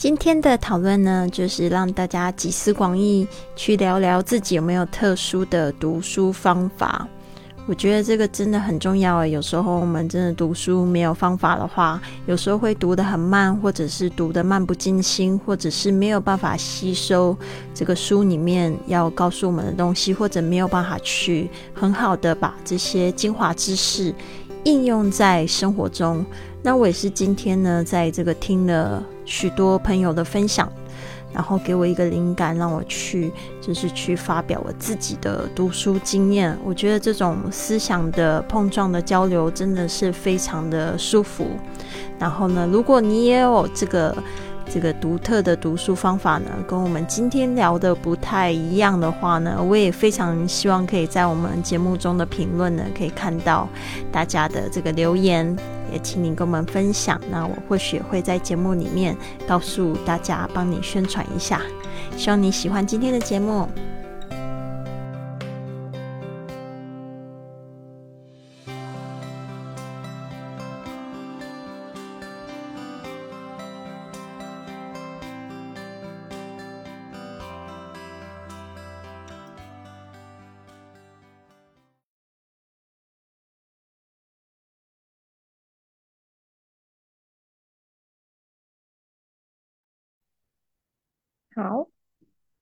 今天的讨论呢，就是让大家集思广益，去聊聊自己有没有特殊的读书方法。我觉得这个真的很重要诶。有时候我们真的读书没有方法的话，有时候会读得很慢，或者是读得漫不经心，或者是没有办法吸收这个书里面要告诉我们的东西，或者没有办法去很好的把这些精华知识应用在生活中。那我也是今天呢，在这个听了许多朋友的分享，然后给我一个灵感，让我去就是去发表我自己的读书经验。我觉得这种思想的碰撞的交流真的是非常的舒服。然后呢，如果你也有这个。这个独特的读书方法呢，跟我们今天聊的不太一样的话呢，我也非常希望可以在我们节目中的评论呢，可以看到大家的这个留言，也请您跟我们分享。那我或许会在节目里面告诉大家，帮你宣传一下。希望你喜欢今天的节目。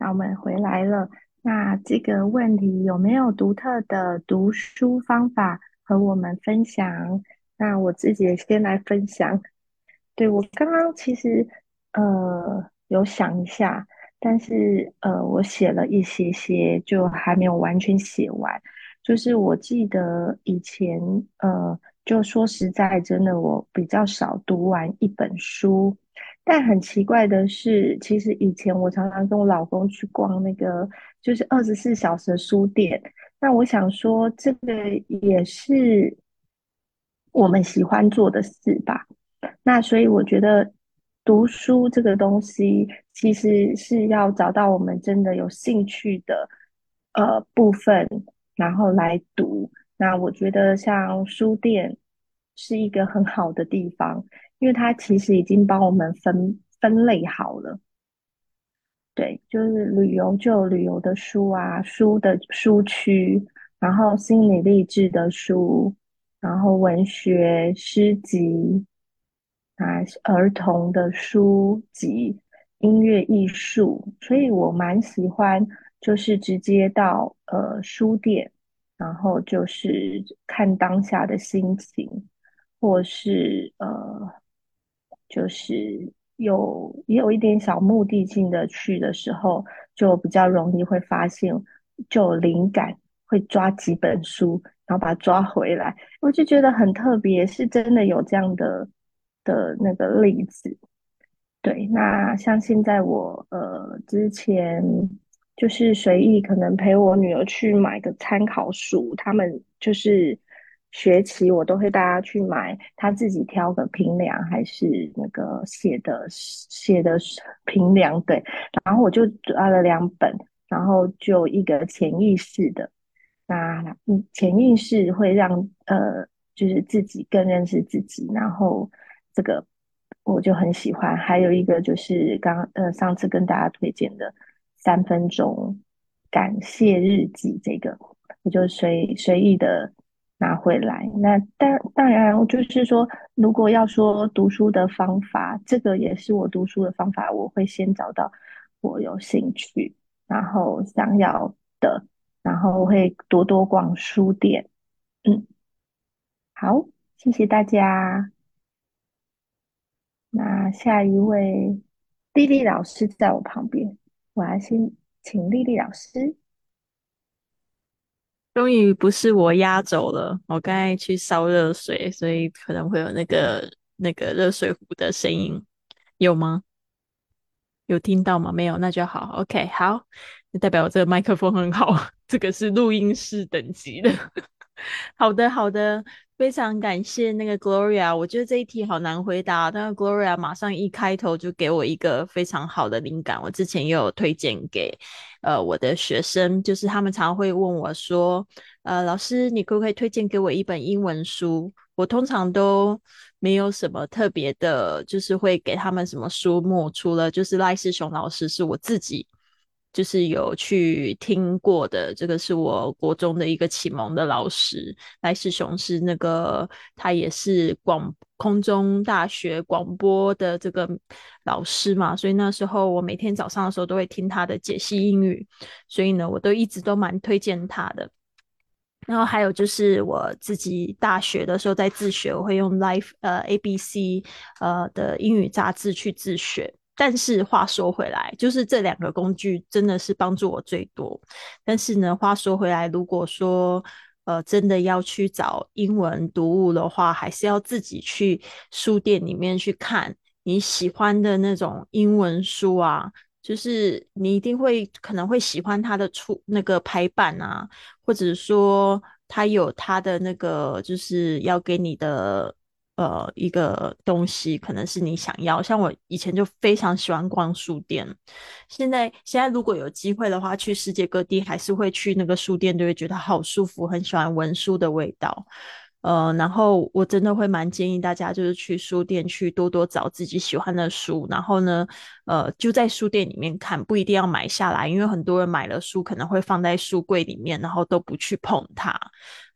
我们回来了。那这个问题有没有独特的读书方法和我们分享？那我自己也先来分享。对我刚刚其实呃有想一下，但是呃我写了一些些，就还没有完全写完。就是我记得以前呃，就说实在真的，我比较少读完一本书。但很奇怪的是，其实以前我常常跟我老公去逛那个就是二十四小时的书店。那我想说，这个也是我们喜欢做的事吧。那所以我觉得读书这个东西，其实是要找到我们真的有兴趣的呃部分，然后来读。那我觉得像书店是一个很好的地方。因为它其实已经帮我们分分类好了，对，就是旅游就旅游的书啊，书的书区，然后心理励志的书，然后文学诗集啊，儿童的书籍，音乐艺术，所以我蛮喜欢，就是直接到呃书店，然后就是看当下的心情，或是呃。就是有也有一点小目的性的去的时候，就比较容易会发现，就有灵感，会抓几本书，然后把它抓回来。我就觉得很特别，是真的有这样的的那个例子。对，那像现在我呃之前就是随意可能陪我女儿去买个参考书，他们就是。学期我都会带他去买，他自己挑的平凉还是那个写的写的平凉对，然后我就抓了两本，然后就一个潜意识的，那嗯潜意识会让呃就是自己更认识自己，然后这个我就很喜欢，还有一个就是刚呃上次跟大家推荐的三分钟感谢日记，这个我就随随意的。拿回来，那当当然，我就是说，如果要说读书的方法，这个也是我读书的方法。我会先找到我有兴趣，然后想要的，然后会多多逛书店。嗯，好，谢谢大家。那下一位丽丽老师在我旁边，我要先请丽丽老师。终于不是我压走了，我刚才去烧热水，所以可能会有那个那个热水壶的声音，有吗？有听到吗？没有，那就好。OK，好，那代表我这个麦克风很好，这个是录音室等级的。好的，好的，非常感谢那个 Gloria，我觉得这一题好难回答，但是 Gloria 马上一开头就给我一个非常好的灵感，我之前也有推荐给。呃，我的学生就是他们常会问我说：“呃，老师，你可不可以推荐给我一本英文书？我通常都没有什么特别的，就是会给他们什么书目，除了就是赖世雄老师是我自己。就是有去听过的，这个是我国中的一个启蒙的老师，赖世雄是那个他也是广空中大学广播的这个老师嘛，所以那时候我每天早上的时候都会听他的解析英语，所以呢，我都一直都蛮推荐他的。然后还有就是我自己大学的时候在自学，我会用 Life 呃 A B C 呃的英语杂志去自学。但是话说回来，就是这两个工具真的是帮助我最多。但是呢，话说回来，如果说呃真的要去找英文读物的话，还是要自己去书店里面去看你喜欢的那种英文书啊。就是你一定会可能会喜欢它的出那个排版啊，或者说它有它的那个就是要给你的。呃，一个东西可能是你想要，像我以前就非常喜欢逛书店，现在现在如果有机会的话，去世界各地还是会去那个书店，就会觉得好舒服，很喜欢文书的味道。呃，然后我真的会蛮建议大家，就是去书店去多多找自己喜欢的书，然后呢，呃，就在书店里面看，不一定要买下来，因为很多人买了书可能会放在书柜里面，然后都不去碰它。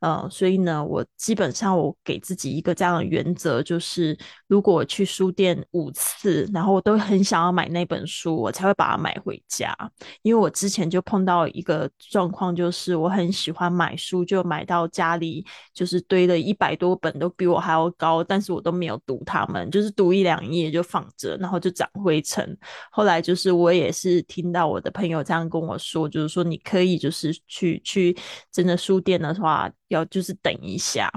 呃，所以呢，我基本上我给自己一个这样的原则，就是如果我去书店五次，然后我都很想要买那本书，我才会把它买回家。因为我之前就碰到一个状况，就是我很喜欢买书，就买到家里就是堆了一百多本，都比我还要高，但是我都没有读它们，就是读一两页就放着，然后就长灰尘。后来就是我也是听到我的朋友这样跟我说，就是说你可以就是去去真的书店的话。要就是等一下，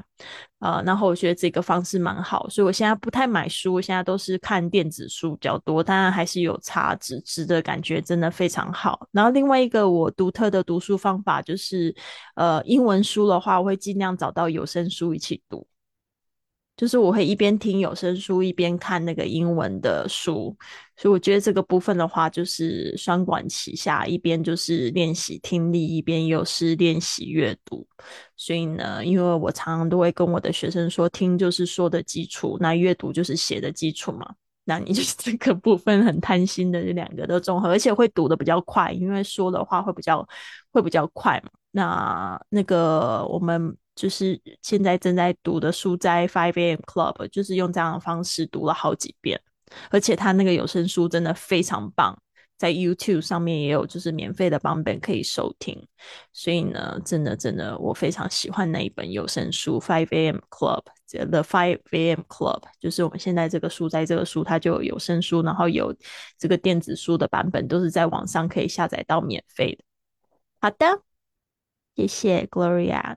呃，然后我觉得这个方式蛮好，所以我现在不太买书，我现在都是看电子书比较多，当然还是有差纸质的感觉，真的非常好。然后另外一个我独特的读书方法就是，呃，英文书的话，我会尽量找到有声书一起读。就是我会一边听有声书，一边看那个英文的书，所以我觉得这个部分的话，就是双管齐下，一边就是练习听力，一边又是练习阅读。所以呢，因为我常常都会跟我的学生说，听就是说的基础，那阅读就是写的基础嘛。那你就是 这个部分很贪心的，这两个都综合，而且会读的比较快，因为说的话会比较会比较快嘛。那那个我们。就是现在正在读的书，在 Five A.M. Club，就是用这样的方式读了好几遍，而且他那个有声书真的非常棒，在 YouTube 上面也有就是免费的版本可以收听，所以呢，真的真的我非常喜欢那一本有声书 Five A.M. Club The Five A.M. Club，就是我们现在这个书在这个书它就有声书，然后有这个电子书的版本，都是在网上可以下载到免费的。好的，谢谢 Gloria。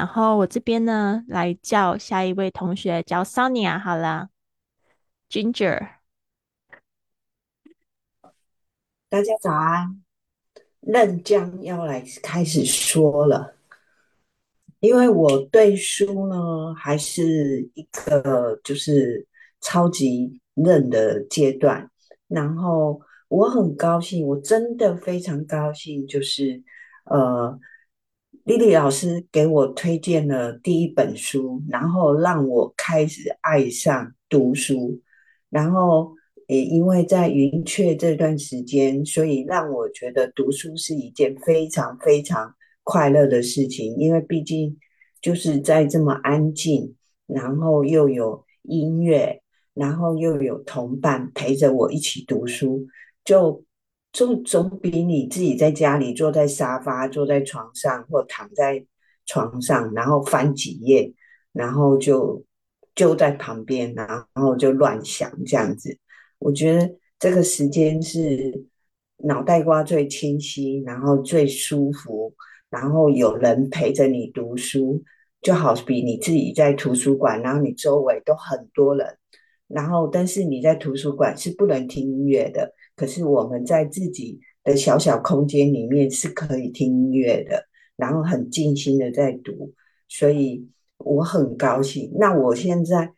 然后我这边呢，来叫下一位同学，叫 Sonia 好了，Ginger。大家早安，嫩江要来开始说了，因为我对书呢还是一个就是超级嫩的阶段，然后我很高兴，我真的非常高兴，就是呃。丽丽老师给我推荐了第一本书，然后让我开始爱上读书。然后也因为在云雀这段时间，所以让我觉得读书是一件非常非常快乐的事情。因为毕竟就是在这么安静，然后又有音乐，然后又有同伴陪着我一起读书，就。总总比你自己在家里坐在沙发、坐在床上或躺在床上，然后翻几页，然后就就在旁边，然后就乱想这样子。我觉得这个时间是脑袋瓜最清晰，然后最舒服，然后有人陪着你读书，就好比你自己在图书馆，然后你周围都很多人，然后但是你在图书馆是不能听音乐的。可是我们在自己的小小空间里面是可以听音乐的，然后很静心的在读，所以我很高兴。那我现在，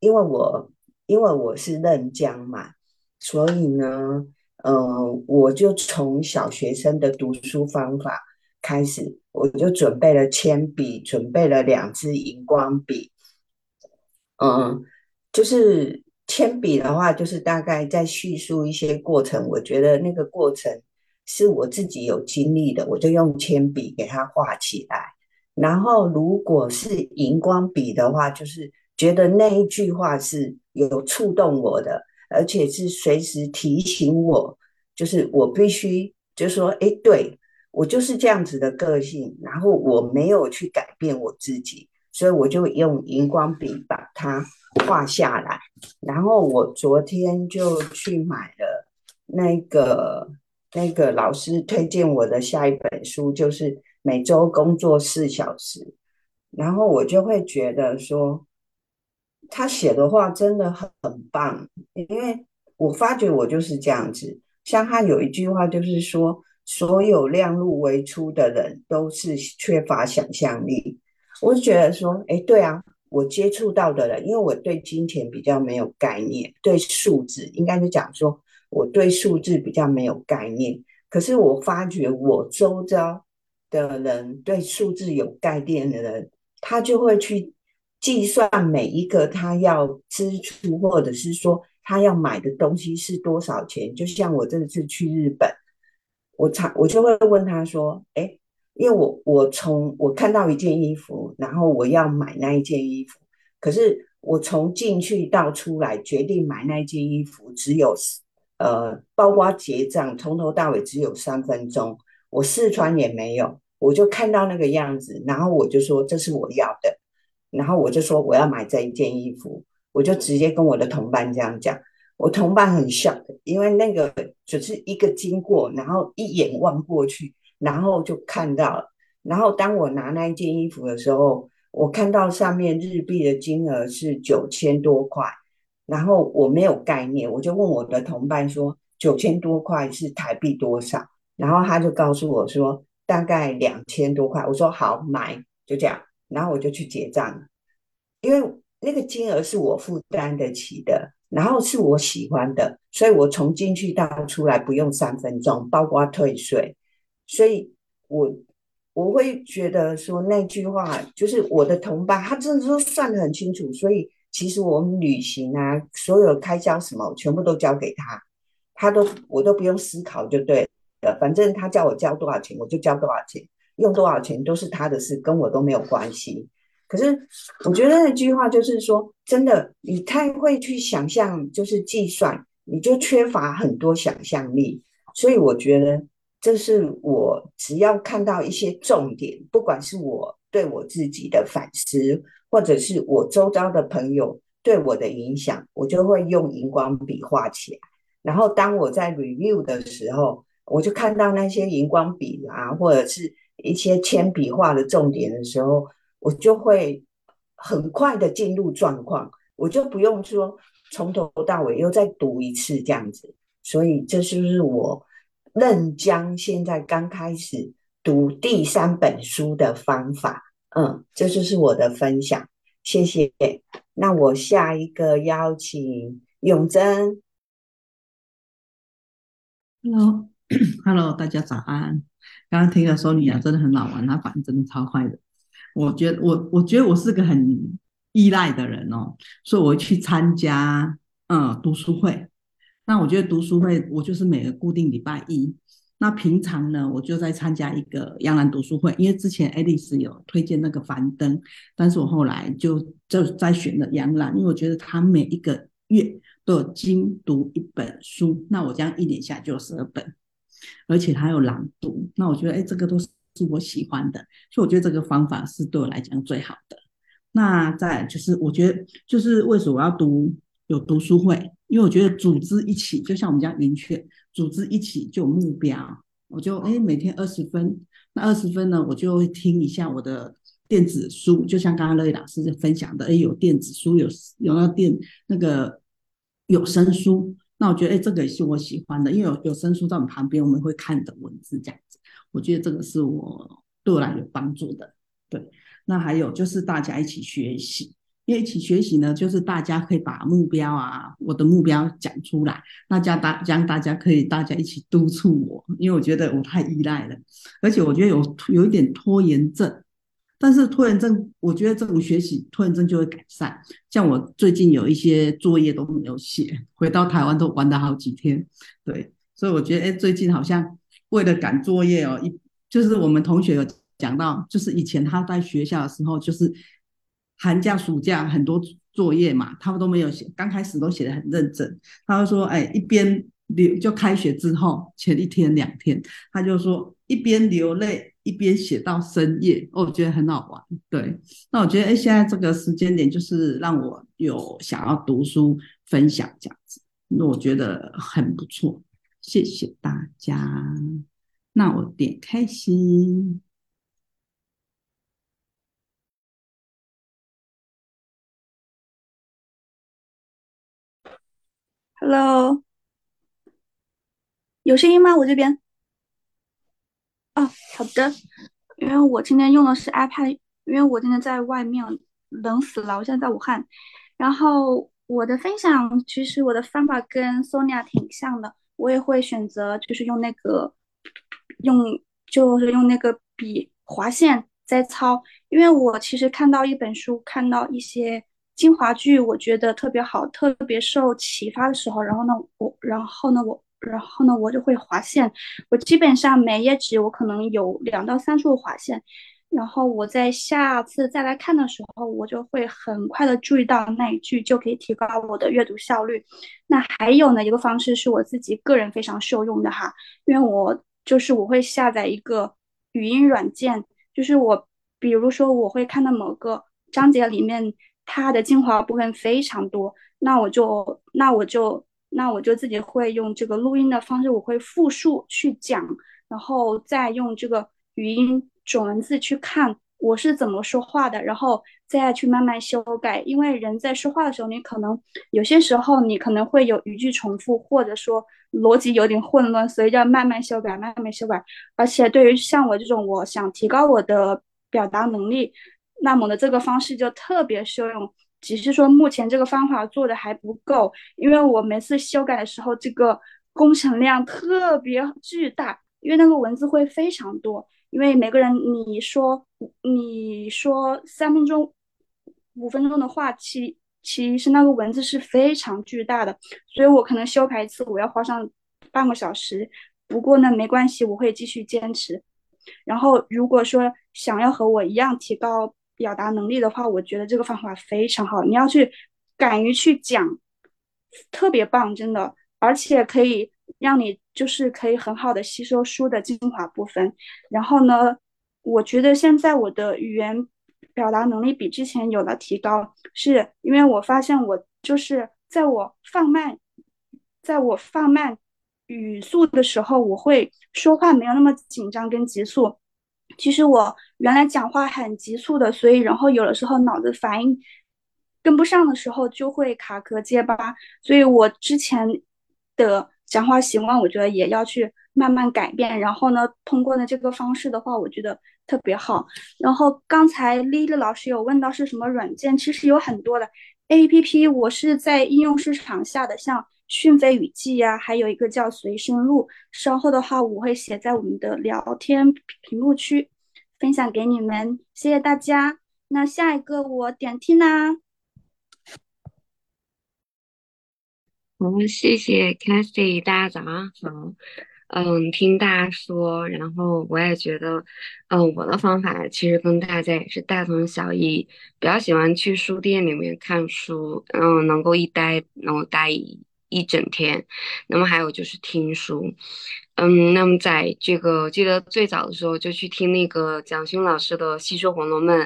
因为我因为我是嫩江嘛，所以呢，嗯，我就从小学生的读书方法开始，我就准备了铅笔，准备了两支荧光笔，嗯，就是铅笔的话，就是大概在叙述一些过程。我觉得那个过程是我自己有经历的，我就用铅笔给它画起来。然后如果是荧光笔的话，就是觉得那一句话是有触动我的，而且是随时提醒我，就是我必须就说，哎，对我就是这样子的个性，然后我没有去改变我自己。所以我就用荧光笔把它画下来，然后我昨天就去买了那个那个老师推荐我的下一本书，就是每周工作四小时，然后我就会觉得说，他写的话真的很棒，因为我发觉我就是这样子，像他有一句话就是说，所有量入为出的人都是缺乏想象力。我就觉得说，哎，对啊，我接触到的人，因为我对金钱比较没有概念，对数字应该是讲说，我对数字比较没有概念。可是我发觉我周遭的人对数字有概念的人，他就会去计算每一个他要支出，或者是说他要买的东西是多少钱。就像我这次去日本，我常我就会问他说，哎。因为我我从我看到一件衣服，然后我要买那一件衣服，可是我从进去到出来决定买那件衣服，只有呃包括结账从头到尾只有三分钟，我试穿也没有，我就看到那个样子，然后我就说这是我要的，然后我就说我要买这一件衣服，我就直接跟我的同伴这样讲，我同伴很 shock，因为那个只是一个经过，然后一眼望过去。然后就看到了，然后当我拿那一件衣服的时候，我看到上面日币的金额是九千多块，然后我没有概念，我就问我的同伴说九千多块是台币多少，然后他就告诉我说大概两千多块，我说好买，就这样，然后我就去结账，因为那个金额是我负担得起的，然后是我喜欢的，所以我从进去到出来不用三分钟，包括退税。所以，我我会觉得说那句话就是我的同伴，他真的都算得很清楚。所以，其实我们旅行啊，所有开销什么，全部都交给他，他都我都不用思考就对了。反正他叫我交多少钱，我就交多少钱，用多少钱都是他的事，跟我都没有关系。可是，我觉得那句话就是说，真的，你太会去想象，就是计算，你就缺乏很多想象力。所以，我觉得。这是我只要看到一些重点，不管是我对我自己的反思，或者是我周遭的朋友对我的影响，我就会用荧光笔画起来。然后当我在 review 的时候，我就看到那些荧光笔啊，或者是一些铅笔画的重点的时候，我就会很快的进入状况，我就不用说从头到尾又再读一次这样子。所以这就是我。任江现在刚开始读第三本书的方法，嗯，这就是我的分享，谢谢。那我下一个邀请永贞。Hello，Hello，大家早安。刚刚听了说你啊真的很好玩，她反应真的超快的。我觉得我我觉得我是个很依赖的人哦，所以我去参加嗯读书会。那我觉得读书会，我就是每个固定礼拜一。那平常呢，我就在参加一个杨澜读书会，因为之前爱丽丝有推荐那个樊登，但是我后来就就在选了杨澜，因为我觉得他每一个月都有精读一本书，那我这样一年下就有十二本，而且还有朗读。那我觉得，哎，这个都是是我喜欢的，所以我觉得这个方法是对我来讲最好的。那再就是，我觉得就是为什么我要读有读书会？因为我觉得组织一起，就像我们家云雀，组织一起就有目标。我就哎，每天二十分，那二十分呢，我就会听一下我的电子书，就像刚刚乐意老师分享的，哎，有电子书，有有那电那个有声书。那我觉得哎，这个也是我喜欢的，因为有有声书在我们旁边，我们会看的文字这样子。我觉得这个是我对我来有帮助的。对，那还有就是大家一起学习。因为一起学习呢，就是大家可以把目标啊，我的目标讲出来，那家大将大家可以大家一起督促我，因为我觉得我太依赖了，而且我觉得有有一点拖延症，但是拖延症，我觉得这种学习拖延症就会改善。像我最近有一些作业都没有写，回到台湾都玩了好几天。对，所以我觉得，哎，最近好像为了赶作业哦，一就是我们同学有讲到，就是以前他在学校的时候，就是寒假、暑假很多作业嘛，他们都没有写，刚开始都写的很认真。他就说，哎，一边流就开学之后前一天两天，他就说一边流泪。一边写到深夜，我觉得很好玩。对，那我觉得，哎，现在这个时间点就是让我有想要读书分享这样子，那我觉得很不错。谢谢大家。那我点开心。Hello，有声音吗？我这边。哦，好的，因为我今天用的是 iPad，因为我今天在外面冷死了，我现在在武汉。然后我的分享，其实我的方法跟 Sonia 挺像的，我也会选择就是用那个用就是用那个笔划线在抄，因为我其实看到一本书，看到一些精华句，我觉得特别好，特别受启发的时候，然后呢，我然后呢我。然后呢，我就会划线。我基本上每页纸我可能有两到三处划线。然后我在下次再来看的时候，我就会很快的注意到那一句，就可以提高我的阅读效率。那还有呢，一个方式是我自己个人非常受用的哈，因为我就是我会下载一个语音软件，就是我比如说我会看到某个章节里面它的精华部分非常多，那我就那我就。那我就自己会用这个录音的方式，我会复述去讲，然后再用这个语音准文字去看我是怎么说话的，然后再去慢慢修改。因为人在说话的时候，你可能有些时候你可能会有语句重复，或者说逻辑有点混乱，所以要慢慢修改，慢慢修改。而且对于像我这种我想提高我的表达能力，那么的这个方式就特别受用。只是说目前这个方法做的还不够，因为我每次修改的时候，这个工程量特别巨大，因为那个文字会非常多。因为每个人你说你说三分钟、五分钟的话，其其实那个文字是非常巨大的，所以我可能修改一次我要花上半个小时。不过呢，没关系，我会继续坚持。然后如果说想要和我一样提高，表达能力的话，我觉得这个方法非常好。你要去敢于去讲，特别棒，真的，而且可以让你就是可以很好的吸收书的精华部分。然后呢，我觉得现在我的语言表达能力比之前有了提高，是因为我发现我就是在我放慢，在我放慢语速的时候，我会说话没有那么紧张跟急促。其实我原来讲话很急促的，所以然后有的时候脑子反应跟不上的时候就会卡壳结巴，所以我之前的讲话习惯，我觉得也要去慢慢改变。然后呢，通过呢这个方式的话，我觉得特别好。然后刚才丽丽老师有问到是什么软件，其实有很多的 A P P，我是在应用市场下的，像。讯飞语记呀，还有一个叫随身录。稍后的话，我会写在我们的聊天屏幕区，分享给你们。谢谢大家。那下一个我点听啦。好，谢谢 c a t h y 大家早上好。嗯，听大家说，然后我也觉得，嗯，我的方法其实跟大家也是大同小异。比较喜欢去书店里面看书，嗯，能够一待能够待一。一整天，那么还有就是听书，嗯，那么在这个记得最早的时候就去听那个蒋勋老师的《细说红楼梦》，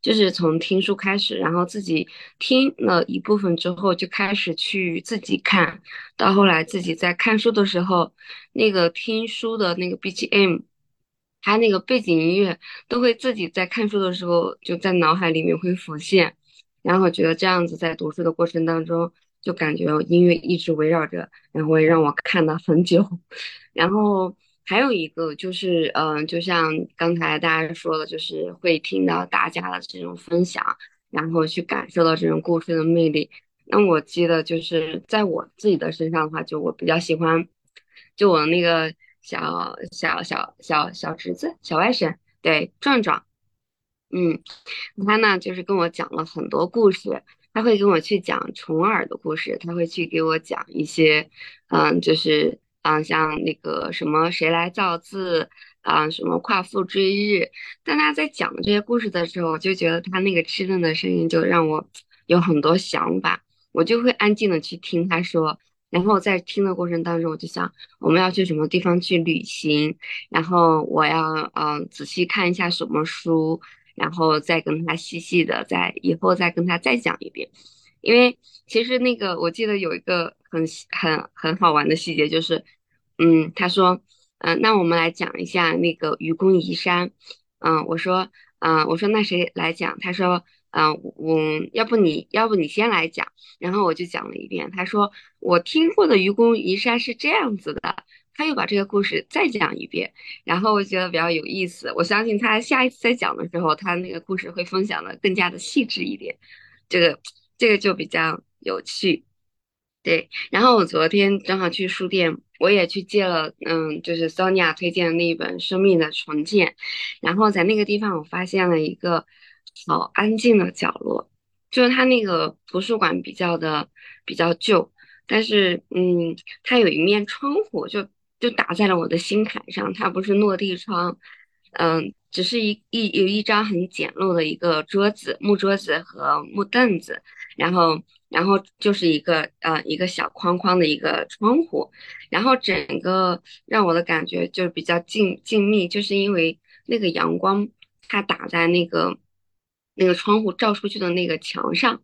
就是从听书开始，然后自己听了一部分之后就开始去自己看，到后来自己在看书的时候，那个听书的那个 BGM，它那个背景音乐都会自己在看书的时候就在脑海里面会浮现，然后觉得这样子在读书的过程当中。就感觉音乐一直围绕着，然后会让我看了很久。然后还有一个就是，嗯，就像刚才大家说的，就是会听到大家的这种分享，然后去感受到这种故事的魅力。那我记得就是在我自己的身上的话，就我比较喜欢，就我那个小小小小小侄子小外甥，对壮壮。嗯，他呢就是跟我讲了很多故事，他会跟我去讲重耳的故事，他会去给我讲一些，嗯，就是嗯，像那个什么谁来造字啊，什么夸父追日。但他在讲这些故事的时候，我就觉得他那个稚嫩的声音就让我有很多想法，我就会安静的去听他说。然后在听的过程当中，我就想我们要去什么地方去旅行，然后我要嗯仔细看一下什么书。然后再跟他细细的，在以后再跟他再讲一遍，因为其实那个我记得有一个很很很好玩的细节，就是，嗯，他说，嗯，那我们来讲一下那个愚公移山，嗯，我说，嗯，我说那谁来讲？他说，嗯，我要不你要不你先来讲，然后我就讲了一遍。他说我听过的愚公移山是这样子的。他又把这个故事再讲一遍，然后我觉得比较有意思。我相信他下一次再讲的时候，他那个故事会分享的更加的细致一点，这个这个就比较有趣。对，然后我昨天正好去书店，我也去借了，嗯，就是 Sonia 推荐的那一本《生命的重建》，然后在那个地方我发现了一个好安静的角落，就是它那个图书馆比较的比较旧，但是嗯，它有一面窗户就。就打在了我的心坎上，它不是落地窗，嗯，只是一一有一张很简陋的一个桌子，木桌子和木凳子，然后然后就是一个呃一个小框框的一个窗户，然后整个让我的感觉就是比较静静谧，就是因为那个阳光它打在那个那个窗户照出去的那个墙上。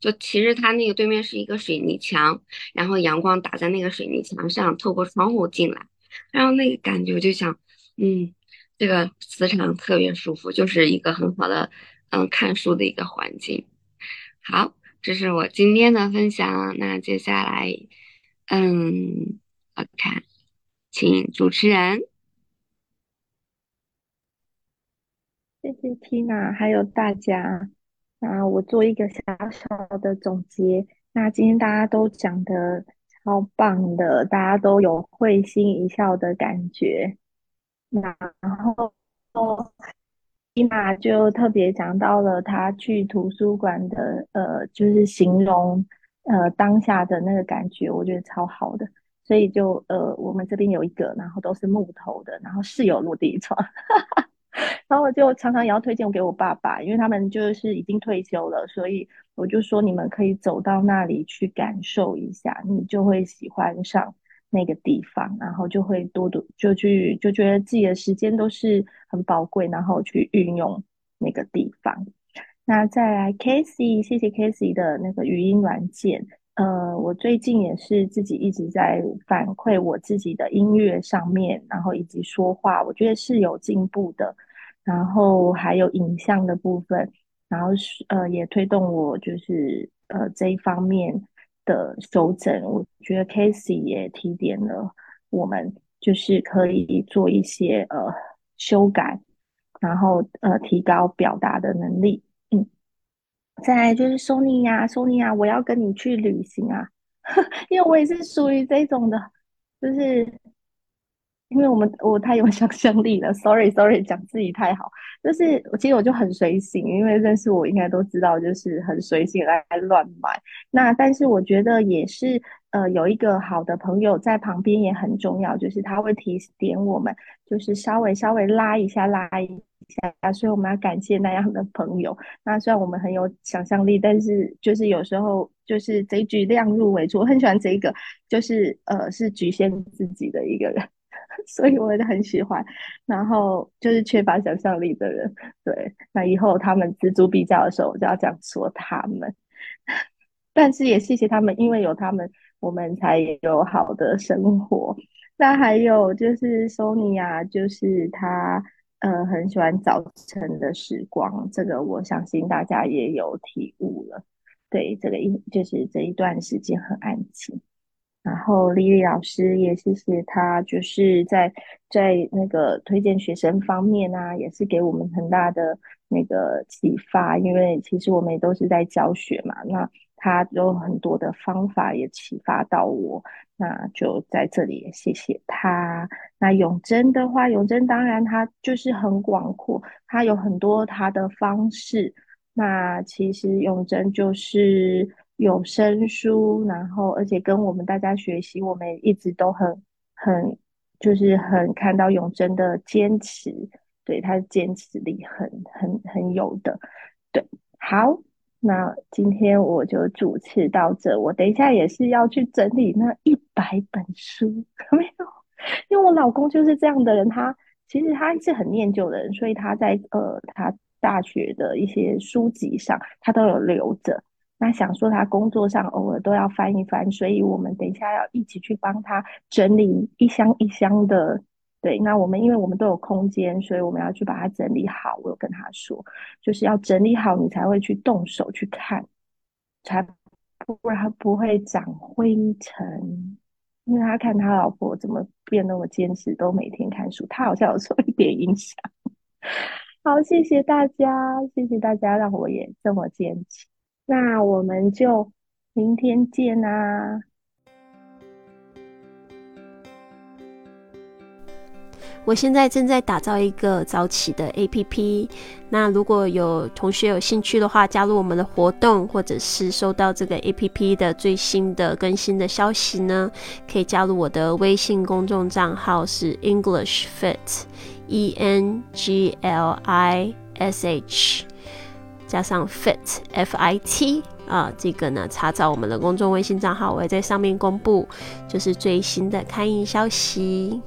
就其实它那个对面是一个水泥墙，然后阳光打在那个水泥墙上，透过窗户进来，然后那个感觉就想，嗯，这个磁场特别舒服，就是一个很好的，嗯，看书的一个环境。好，这是我今天的分享。那接下来，嗯，我看，请主持人，谢谢 Tina，还有大家。那我做一个小小的总结。那今天大家都讲的超棒的，大家都有会心一笑的感觉。然后伊玛就特别讲到了他去图书馆的，呃，就是形容呃当下的那个感觉，我觉得超好的。所以就呃，我们这边有一个，然后都是木头的，然后是有落地窗。哈 哈 然后我就常常也要推荐给我爸爸，因为他们就是已经退休了，所以我就说你们可以走到那里去感受一下，你就会喜欢上那个地方，然后就会多多就去就觉得自己的时间都是很宝贵，然后去运用那个地方。那再来 k a s e y 谢谢 k a s e y 的那个语音软件。呃，我最近也是自己一直在反馈我自己的音乐上面，然后以及说话，我觉得是有进步的。然后还有影像的部分，然后是呃也推动我就是呃这一方面的修正。我觉得 k a s e y 也提点了我们，就是可以做一些呃修改，然后呃提高表达的能力。嗯，再来就是 Sony 呀，Sony 呀，我要跟你去旅行啊，因为我也是属于这种的，就是。因为我们我太有想象力了，sorry sorry，讲自己太好，就是其实我就很随性，因为认识我应该都知道，就是很随性来乱买。那但是我觉得也是，呃，有一个好的朋友在旁边也很重要，就是他会提点我们，就是稍微稍微拉一下拉一下，所以我们要感谢那样的朋友。那虽然我们很有想象力，但是就是有时候就是这句量入为出，我很喜欢这个，就是呃是局限自己的一个人。所以我也很喜欢，然后就是缺乏想象力的人，对，那以后他们锱铢必较的时候，我就要这样说他们。但是也谢谢他们，因为有他们，我们才有好的生活。那还有就是 Sony 啊，就是他呃很喜欢早晨的时光，这个我相信大家也有体悟了。对，这个一就是这一段时间很安静。然后丽丽老师也谢谢他，就是在在那个推荐学生方面啊，也是给我们很大的那个启发。因为其实我们也都是在教学嘛，那他有很多的方法也启发到我，那就在这里也谢谢他。那永贞的话，永贞当然他就是很广阔，他有很多他的方式。那其实永贞就是有声书，然后而且跟我们大家学习，我们一直都很很就是很看到永贞的坚持，对他的坚持力很很很有的，对，好。那今天我就主持到这，我等一下也是要去整理那一百本书，没有？因为我老公就是这样的人，他其实他是很念旧的人，所以他在呃他大学的一些书籍上他都有留着。那想说他工作上偶尔都要翻一翻，所以我们等一下要一起去帮他整理一箱一箱的。对，那我们因为我们都有空间，所以我们要去把它整理好。我有跟他说，就是要整理好，你才会去动手去看，才不然不会长灰尘。因为他看他老婆怎么变那么坚持，都每天看书，他好像有受一点影响。好，谢谢大家，谢谢大家让我也这么坚持。那我们就明天见啊！我现在正在打造一个早起的 APP，那如果有同学有兴趣的话，加入我们的活动，或者是收到这个 APP 的最新的更新的消息呢，可以加入我的微信公众账号是 English Fit，E N G L I S H 加上 Fit F I T 啊，这个呢查找我们的公众微信账号，我会在上面公布就是最新的开营消息。